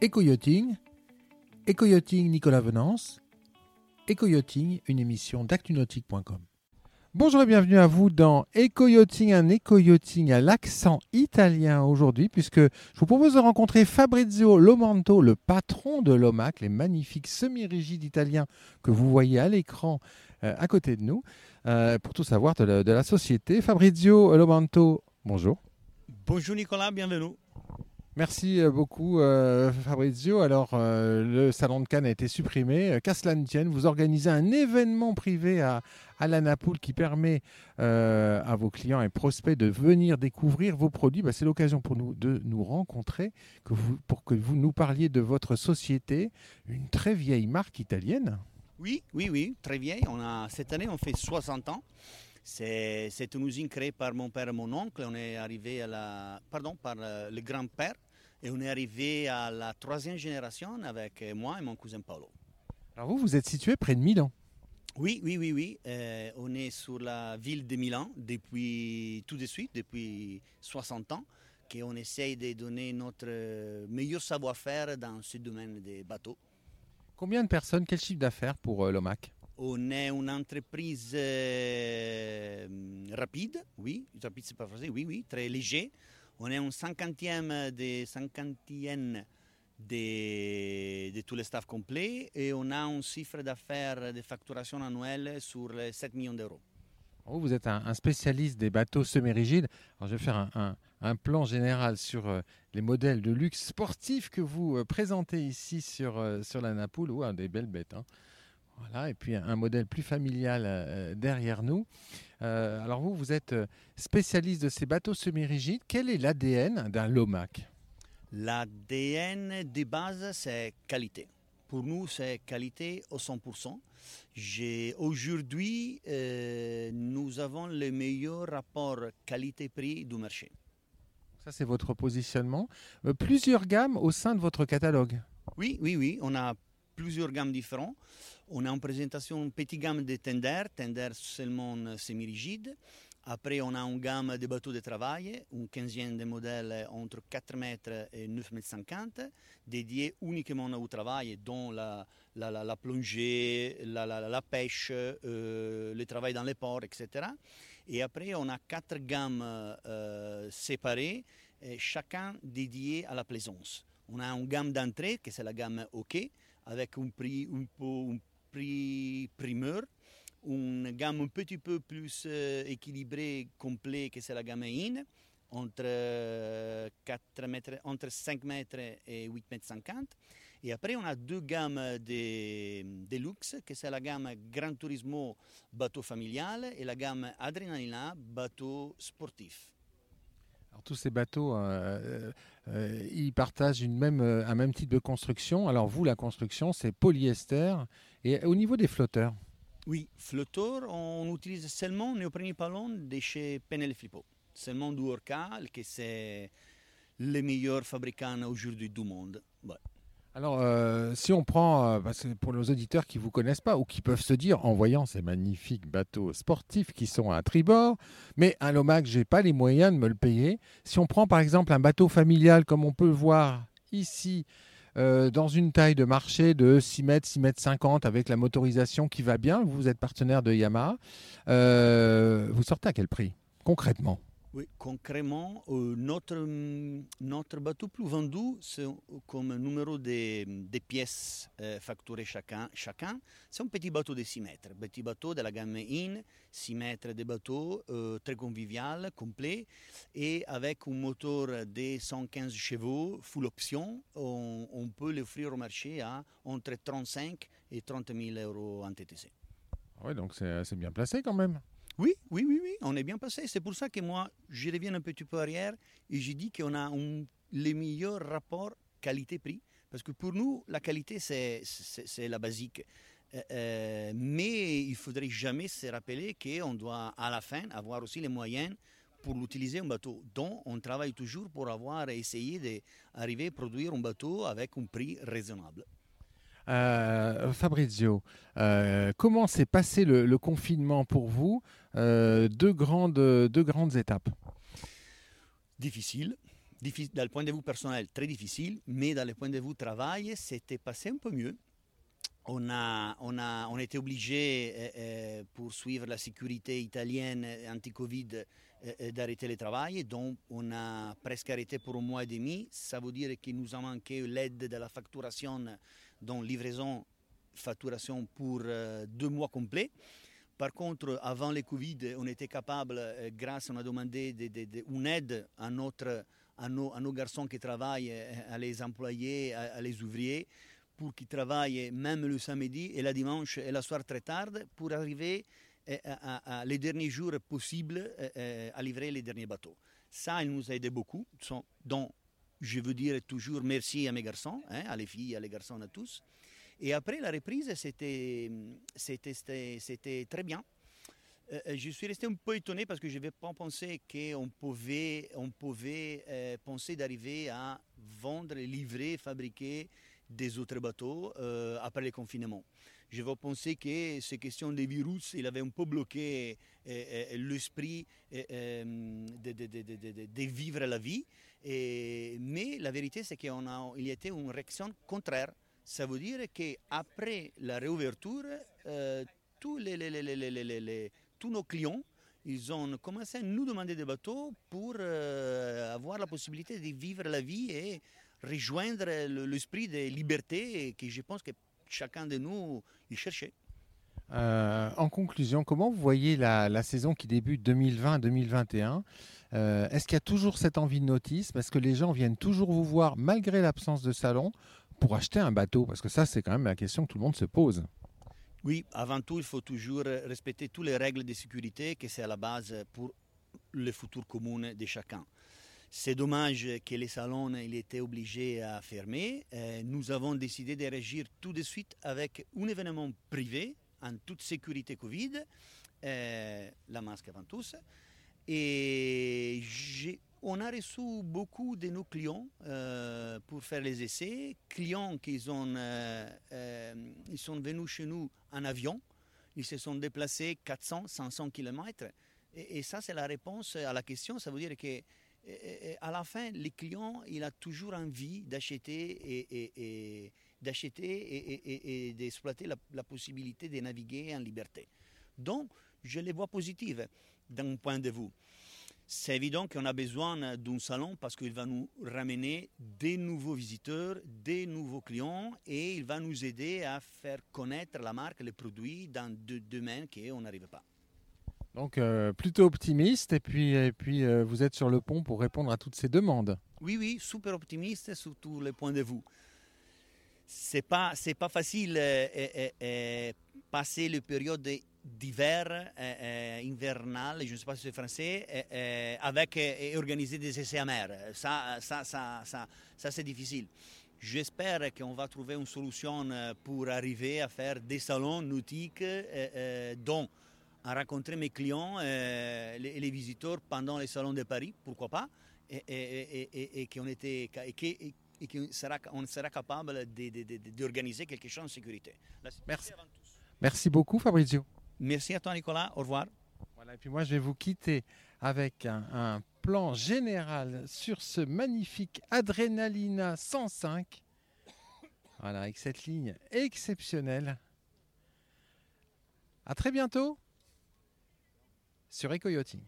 Éco-yachting, Éco-yachting Nicolas Venance, Éco-yachting, une émission d'actunautique.com. Bonjour et bienvenue à vous dans Éco-yachting, un éco-yachting à l'accent italien aujourd'hui, puisque je vous propose de rencontrer Fabrizio Lomanto, le patron de l'OMAC, les magnifiques semi-rigides italiens que vous voyez à l'écran euh, à côté de nous, euh, pour tout savoir de la société. Fabrizio Lomanto, bonjour. Bonjour Nicolas, bienvenue. Merci euh, beaucoup euh, Fabrizio. Alors euh, le salon de Cannes a été supprimé. Qu'à cela ne tienne, vous organisez un événement privé à, à la Napoule qui permet à vos clients et prospects de venir découvrir vos produits. Bah, C'est l'occasion pour nous de nous rencontrer, pour que vous nous parliez de votre société, une très vieille marque italienne. Oui, oui, oui, très vieille. Cette année, on fait 60 ans. C'est une usine créée par mon père et mon oncle. On est arrivé à la, pardon, par le grand-père. Et on est arrivé à la troisième génération avec euh, moi et mon cousin Paolo. Alors vous, vous êtes situé près de Milan. Oui, oui, oui, oui. Euh, on est sur la ville de Milan depuis tout de suite, depuis 60 ans, qu'on essaye de donner notre euh, meilleur savoir-faire dans ce domaine des bateaux. Combien de personnes, quel chiffre d'affaires pour euh, l'OMAC? On est une entreprise euh, rapide, oui, rapide c'est pas français, oui, oui, très léger. On est un cinquantième des cinquantième de, de tout le staff complet et on a un chiffre d'affaires de facturation annuelle sur les 7 millions d'euros. Vous, êtes un, spécialiste des bateaux semi-rigides. Je vais faire un, plan général sur euh, les modèles de luxe sportifs que vous euh, présentez ici sur, euh, sur la Napoule. Des belles bêtes. hein. Voilà, et puis un, modèle plus familial euh, derrière nous. Euh, alors vous, vous êtes euh, spécialiste de ces bateaux semi-rigides. Quel est l'ADN d'un Lomac L'ADN de base, c'est qualité. Pour nous, c'est qualité au 100%. J'ai- Aujourd'hui, euh, nous avons le meilleur rapport qualité-prix du marché. Ça, c'est votre positionnement. Euh, plusieurs gammes au sein de votre catalogue? Oui, oui, oui, on a plusieurs gammes différentes. On a en présentation une petite gamme de tender, tender seulement semi-rigide. Après, on a une gamme de bateaux de travail, une quinzaine de modèles entre 4 mètres et 9 mètres 50, dédiés uniquement au travail, dont la, plongée, la, pêche, euh, le travail dans les ports, etc. Et après, on a quatre gammes euh, séparées, chacun dédié à la plaisance. On a une gamme d'entrée, qui c'est la gamme OK, avec un prix un prix primeur. Une gamme un petit peu plus euh, équilibrée, complet, que c'est la gamme IN, entre, euh, 4 mètres, entre 5 mètres et 8 mètres 50. Et après, on a deux gammes de, de luxe, que c'est la gamme Gran Turismo bateau familial et la gamme Adrenalina bateau sportif. Tous ces bateaux, euh, euh, ils partagent euh, un même type de construction. Alors vous, la construction, c'est polyester. Et au niveau des flotteurs, Oui, flotteur, on utilise seulement néoprène ballon de chez Penel Flippo. Seulement du que c'est le meilleur fabricant aujourd'hui du monde. Alors euh, si on prend, euh, que pour nos auditeurs qui ne vous connaissent pas ou qui peuvent se dire en voyant ces magnifiques bateaux sportifs qui sont à tribord, mais un Lomac, je n'ai pas les moyens de me le payer. Si on prend par exemple un bateau familial comme on peut le voir ici, euh, dans une taille de marché de 6 mètres, 6 mètres 50 avec la motorisation qui va bien, vous êtes partenaire de Yamaha, vous sortez à quel prix concrètement? Oui, concrètement, euh, notre, hum, notre bateau plus vendu, c'est comme numéro de, de pièces euh, facturées chacun, chacun, c'est un petit bateau de 6 mètres. Petit bateau de la gamme IN, 6 mètres de bateau, euh, très convivial, complet, et avec un moteur de 115 chevaux, full option, on, on peut l'offrir au marché à entre 35 et 30 000 euros en TTC. Oui, donc c'est bien placé quand même. Oui, oui, oui, on est bien passé. C'est pour ça que moi, je reviens un petit peu arrière et je dis qu'on a un, les meilleurs rapports qualité-prix. Parce que pour nous, la qualité, c'est- la basique. Euh, euh, mais il faudrait jamais se rappeler qu'on doit, à la fin, avoir aussi les moyens pour l'utiliser un bateau. Donc, on travaille toujours pour avoir essayé d'arriver à produire un bateau avec un prix raisonnable. Euh, Fabrizio, comment s'est passé le, confinement pour vous? Deux, grandes, deux grandes étapes. difficile, diffi- dans le point de vue personnel, très difficile, mais dans le point de vue travail, c'était passé un peu mieux. On, a, on, a, on était obligé, euh, euh, pour suivre la sécurité italienne anti-Covid, euh, euh, d'arrêter le travail. Donc, on a presque arrêté pour un mois et demi. Ça veut dire qu'il nous a manqué l'aide de la facturation, donc livraison, facturation pour euh, deux mois complets. Par contre, avant le Covid, on était capable, euh, grâce, on a demandé de- une aide à, nos, garçons qui travaillent, euh, à les employés, à, les ouvriers, pour qu'ils travaillent même le samedi et le dimanche et la soir très tard, pour arriver euh, à, les derniers jours possibles à livrer les derniers bateaux. Ça, il nous a aidé beaucoup. Donc, je veux dire toujours merci à mes garçons, hein, à les filles, à les garçons, à tous. Et après la reprise, c'était, très bien. Euh, euh, je suis resté un peu étonné parce que je n'avais pas pensé qu'on pouvait, euh, penser d'arriver à vendre, livrer, fabriquer des autres bateaux après le confinement. Je vais penser que ces questions des virus, il avait un peu bloqué l'esprit de, vivre la vie. Mais la vérité, c'est qu'il y a une réaction contraire. Ça veut dire qu'après la réouverture, euh, tous, nos clients, ils ont commencé à nous demander des bateaux pour euh, avoir la possibilité de vivre la vie et rejoindre le- l'esprit de liberté que je pense que chacun de nous il cherchait. Euh, en conclusion, comment vous voyez la, saison qui débute 2020-2021 Euh, Est-ce qu'il y a toujours cette envie de notice? Parce que les gens viennent toujours vous voir malgré l'absence de salon pour acheter un bateau? Parce que ça, c'est quand même la question que tout le monde se pose. Oui, avant tout, il faut toujours respecter toutes les règles de sécurité, que c'est à la base pour le futur commun de chacun. C'est dommage que les salons il étaient obligés à fermer. Euh, nous avons décidé de réagir tout de suite avec un événement privé en toute sécurité Covid, euh, la masque avant tous. Et j'ai- on a reçu beaucoup de nos clients euh, pour faire les essais. Clients qui euh, euh, sont venus chez nous en avion. Ils se sont déplacés 400, 500 km. Et, ça, c'est la réponse à la question. Ça veut dire que à la fin, les clients, il a toujours envie d'acheter et, et- et- d'acheter et, et- et- et d'exploiter la, la possibilité de naviguer en liberté. Donc, je les vois positives d'un point de vue. C'est évident qu'on a besoin d'un salon parce qu'il va nous ramener des nouveaux visiteurs, des nouveaux clients et il va nous aider à faire connaître la marque, les produits dans deux domaines qu'on n'arrive pas. Donc, euh, plutôt optimiste. Et puis, et puis euh, vous êtes sur le pont pour répondre à toutes ces demandes. Oui, oui, super optimiste sur tous les points de vue. C'est pas, c'est pas facile euh, euh, passer la période d'hiver, euh, euh, hivernale, je ne sais pas si c'est français, euh, avec et organiser des essais amers. Ça, ça, ça, ça, ça c'est difficile. J'espère qu'on va trouver une solution pour arriver à faire des salons nautiques dont à rencontrer mes clients, euh, les, les visiteurs pendant les salons de Paris, pourquoi pas, et, et, et, et, et qu'on était, et et- et sera, on sera capable d'organiser quelque chose en sécurité. La sécurité Merci. Merci beaucoup, Fabrizio. Merci à toi, Nicolas. Au revoir. Voilà, et puis moi, je vais vous quitter avec un, plan général sur ce magnifique Adrenalina 105. Voilà, avec cette ligne exceptionnelle. À très bientôt sur Eco Yachting.